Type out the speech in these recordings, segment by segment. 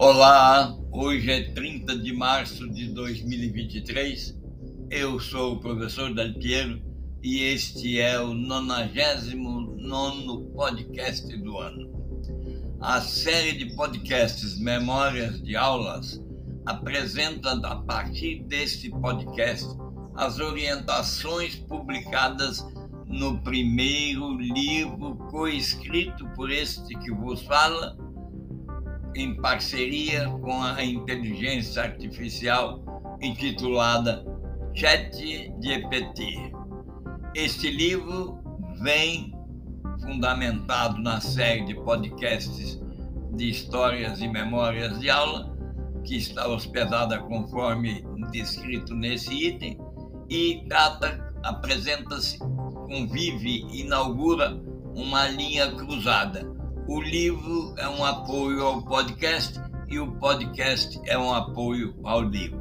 Olá, hoje é 30 de março de 2023. Eu sou o professor Dalpiero e este é o 99 podcast do ano. A série de podcasts Memórias de Aulas apresenta, a partir deste podcast, as orientações publicadas no primeiro livro coescrito por este que vos fala em parceria com a inteligência artificial intitulada ChatGPT. Este livro vem fundamentado na série de podcasts de histórias e memórias de aula, que está hospedada conforme descrito nesse item, e trata, apresenta-se, convive, inaugura uma linha cruzada o livro é um apoio ao podcast e o podcast é um apoio ao livro.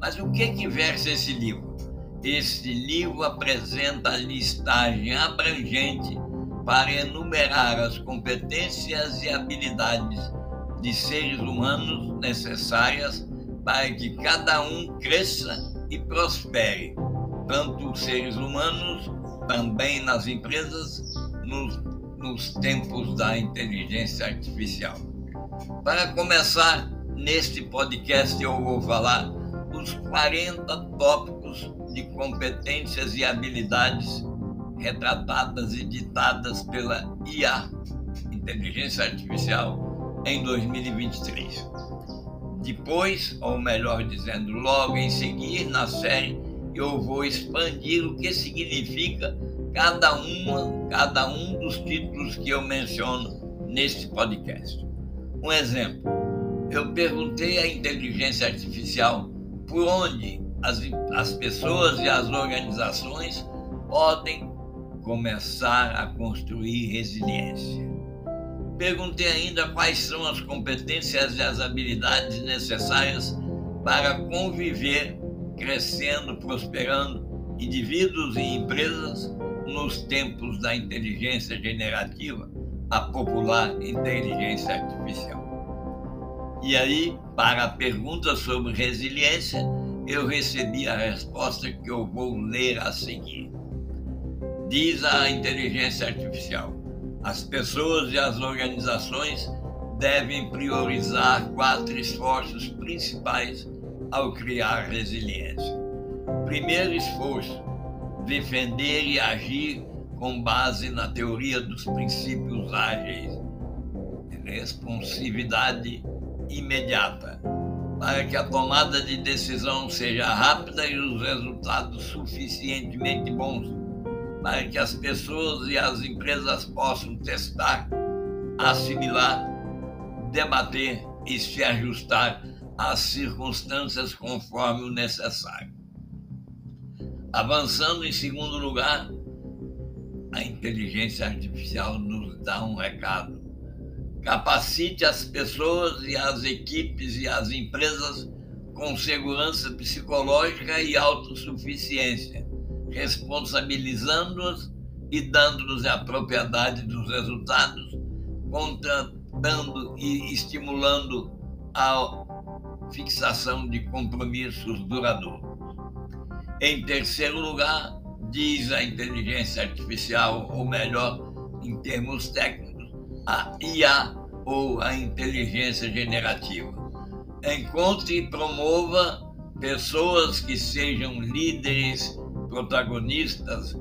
Mas o que que versa esse livro? Este livro apresenta a listagem abrangente para enumerar as competências e habilidades de seres humanos necessárias para que cada um cresça e prospere, tanto os seres humanos, também nas empresas, nos nos tempos da inteligência artificial. Para começar, neste podcast eu vou falar os 40 tópicos de competências e habilidades retratadas e ditadas pela IA, Inteligência Artificial, em 2023. Depois, ou melhor dizendo, logo em seguir, na série, eu vou expandir o que significa cada uma, cada um dos títulos que eu menciono neste podcast. Um exemplo, eu perguntei à inteligência artificial por onde as, as pessoas e as organizações podem começar a construir resiliência. Perguntei ainda quais são as competências e as habilidades necessárias para conviver, crescendo, prosperando indivíduos e empresas nos tempos da inteligência generativa, a popular inteligência artificial. E aí, para a pergunta sobre resiliência, eu recebi a resposta que eu vou ler a seguir. Diz a inteligência artificial: as pessoas e as organizações devem priorizar quatro esforços principais ao criar resiliência. Primeiro esforço: defender e agir com base na teoria dos princípios ágeis, responsividade imediata, para que a tomada de decisão seja rápida e os resultados suficientemente bons, para que as pessoas e as empresas possam testar, assimilar, debater e se ajustar às circunstâncias conforme o necessário. Avançando em segundo lugar, a inteligência artificial nos dá um recado. Capacite as pessoas e as equipes e as empresas com segurança psicológica e autossuficiência, responsabilizando-as e dando-nos a propriedade dos resultados, contratando e estimulando a fixação de compromissos duradouros. Em terceiro lugar, diz a inteligência artificial, ou melhor, em termos técnicos, a IA ou a inteligência generativa. Encontre e promova pessoas que sejam líderes, protagonistas,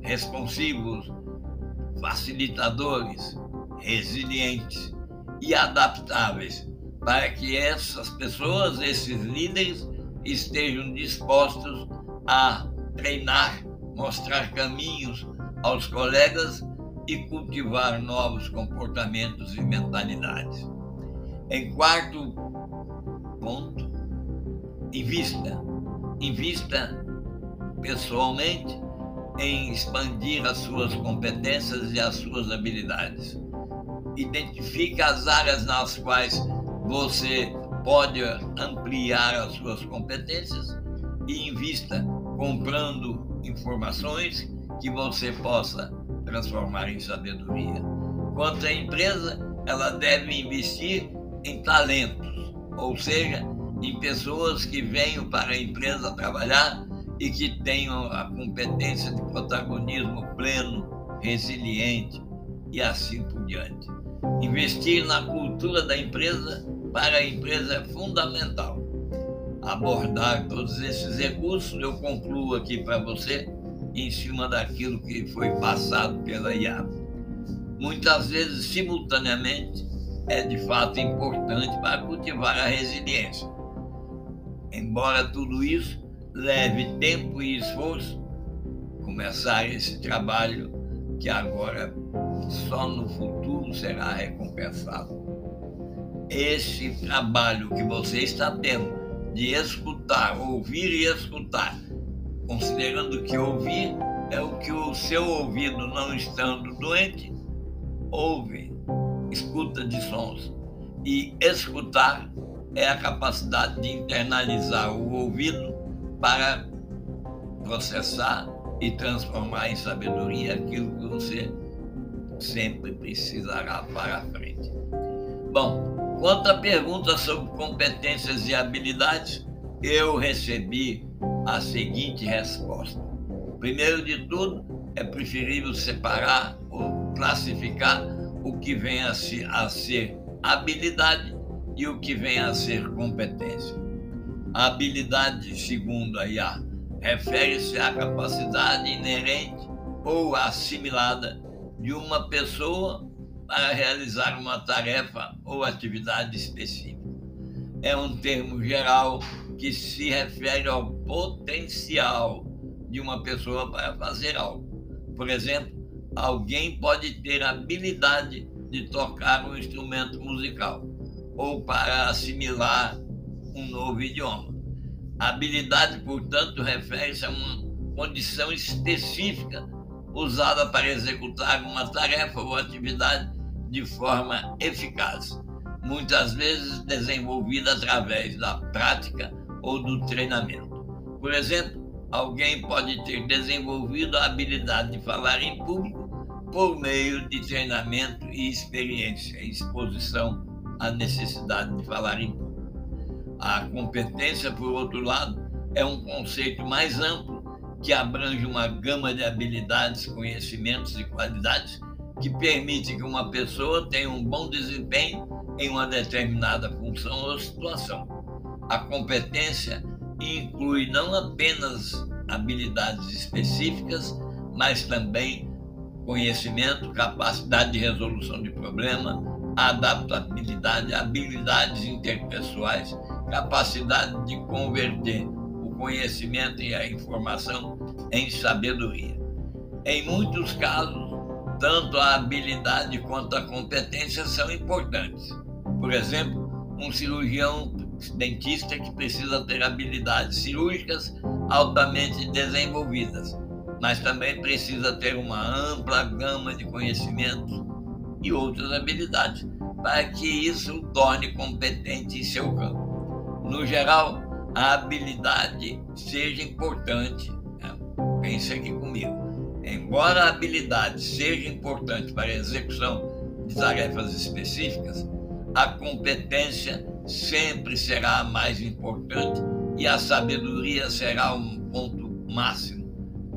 responsivos, facilitadores, resilientes e adaptáveis, para que essas pessoas, esses líderes, estejam dispostos a treinar, mostrar caminhos aos colegas e cultivar novos comportamentos e mentalidades. Em quarto ponto, invista. Invista pessoalmente em expandir as suas competências e as suas habilidades. Identifique as áreas nas quais você pode ampliar as suas competências e invista comprando informações que você possa transformar em sabedoria. Quanto à empresa, ela deve investir em talentos, ou seja, em pessoas que venham para a empresa trabalhar e que tenham a competência de protagonismo pleno, resiliente e assim por diante. Investir na cultura da empresa para a empresa é fundamental. Abordar todos esses recursos, eu concluo aqui para você em cima daquilo que foi passado pela IAB. Muitas vezes, simultaneamente, é de fato importante para cultivar a resiliência. Embora tudo isso leve tempo e esforço, começar esse trabalho que agora só no futuro será recompensado. Esse trabalho que você está tendo de escutar, ouvir e escutar, considerando que ouvir é o que o seu ouvido, não estando doente, ouve, escuta de sons. E escutar é a capacidade de internalizar o ouvido para processar e transformar em sabedoria aquilo que você sempre precisará para frente. Bom, quanto à pergunta sobre competências e habilidades, eu recebi a seguinte resposta. Primeiro de tudo, é preferível separar ou classificar o que vem a, a ser habilidade e o que vem a ser competência. A habilidade, segundo a IA, refere-se à capacidade inerente ou assimilada de uma pessoa para realizar uma tarefa ou atividade específica. É um termo geral que se refere ao potencial de uma pessoa para fazer algo. Por exemplo, alguém pode ter habilidade de tocar um instrumento musical ou para assimilar um novo idioma. A habilidade, portanto, refere-se a uma condição específica usada para executar uma tarefa ou atividade de forma eficaz, muitas vezes desenvolvida através da prática ou do treinamento. Por exemplo, alguém pode ter desenvolvido a habilidade de falar em público por meio de treinamento e experiência, exposição à necessidade de falar em público. A competência, por outro lado, é um conceito mais amplo que abrange uma gama de habilidades, conhecimentos e qualidades que permite que uma pessoa tenha um bom desempenho em uma determinada função ou situação. A competência inclui não apenas habilidades específicas, mas também conhecimento, capacidade de resolução de problema, adaptabilidade, habilidades interpessoais, capacidade de converter o conhecimento e a informação em sabedoria. Em muitos casos, tanto a habilidade quanto a competência são importantes. Por exemplo, um cirurgião dentista que precisa ter habilidades cirúrgicas altamente desenvolvidas, mas também precisa ter uma ampla gama de conhecimentos e outras habilidades para que isso o torne competente em seu campo. No geral, a habilidade seja importante. Pense aqui comigo Embora a habilidade seja importante para a execução de tarefas específicas, a competência sempre será a mais importante e a sabedoria será um ponto máximo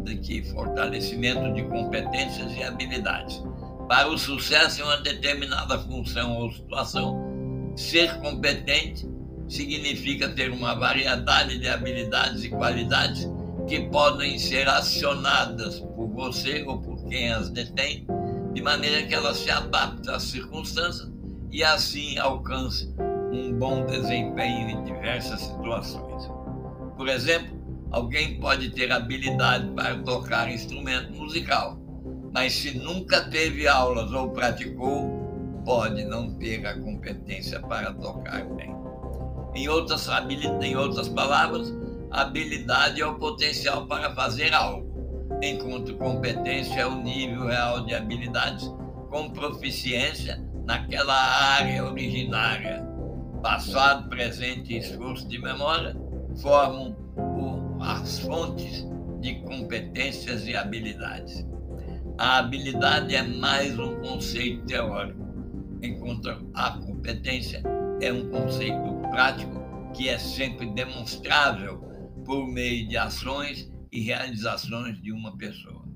de fortalecimento de competências e habilidades. Para o sucesso em uma determinada função ou situação, ser competente significa ter uma variedade de habilidades e qualidades que podem ser acionadas por você ou por quem as detém, de maneira que elas se adaptem às circunstâncias e assim alcance um bom desempenho em diversas situações. Por exemplo, alguém pode ter habilidade para tocar instrumento musical, mas se nunca teve aulas ou praticou, pode não ter a competência para tocar bem. Em outras, em outras palavras, habilidade é o potencial para fazer algo, enquanto competência é o nível real de habilidades com proficiência naquela área originária. Passado, presente e esforço de memória formam o, as fontes de competências e habilidades. A habilidade é mais um conceito teórico, enquanto a competência é um conceito prático que é sempre demonstrável por meio de ações e realizações de uma pessoa.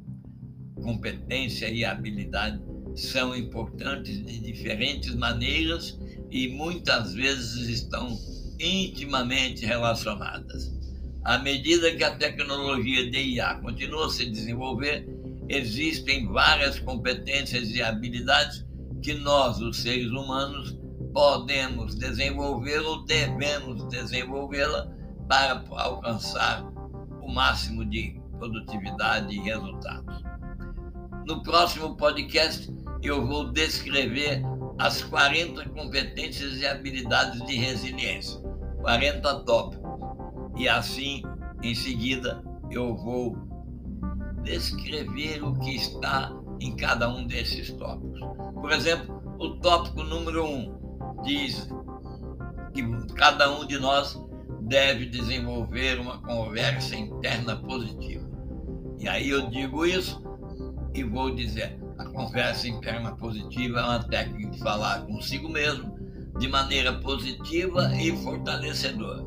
Competência e habilidade são importantes de diferentes maneiras e muitas vezes estão intimamente relacionadas. À medida que a tecnologia de IA continua a se desenvolver, existem várias competências e habilidades que nós, os seres humanos, podemos desenvolver ou devemos desenvolvê-la para alcançar o máximo de produtividade e resultados. No próximo podcast, eu vou descrever as 40 competências e habilidades de resiliência, 40 tópicos. E assim, em seguida, eu vou descrever o que está em cada um desses tópicos. Por exemplo, o tópico número 1 um diz que cada um de nós deve desenvolver uma conversa interna positiva. E aí eu digo isso e vou dizer: a conversa interna positiva é uma técnica de falar consigo mesmo de maneira positiva e fortalecedora.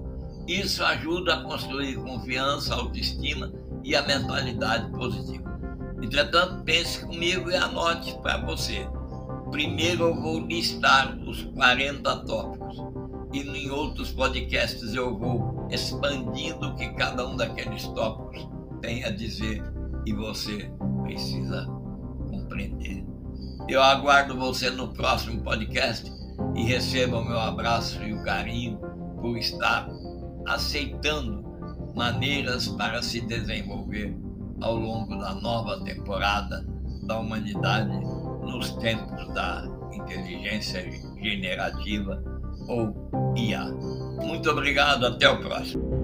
Isso ajuda a construir confiança, autoestima e a mentalidade positiva. Entretanto, pense comigo e anote para você. Primeiro eu vou listar os 40 tópicos e em outros podcasts eu vou expandindo o que cada um daqueles tópicos tem a dizer e você precisa compreender. Eu aguardo você no próximo podcast e receba o meu abraço e o carinho por estar aceitando maneiras para se desenvolver ao longo da nova temporada da humanidade nos tempos da inteligência generativa ou IA. Muito obrigado, até o próximo.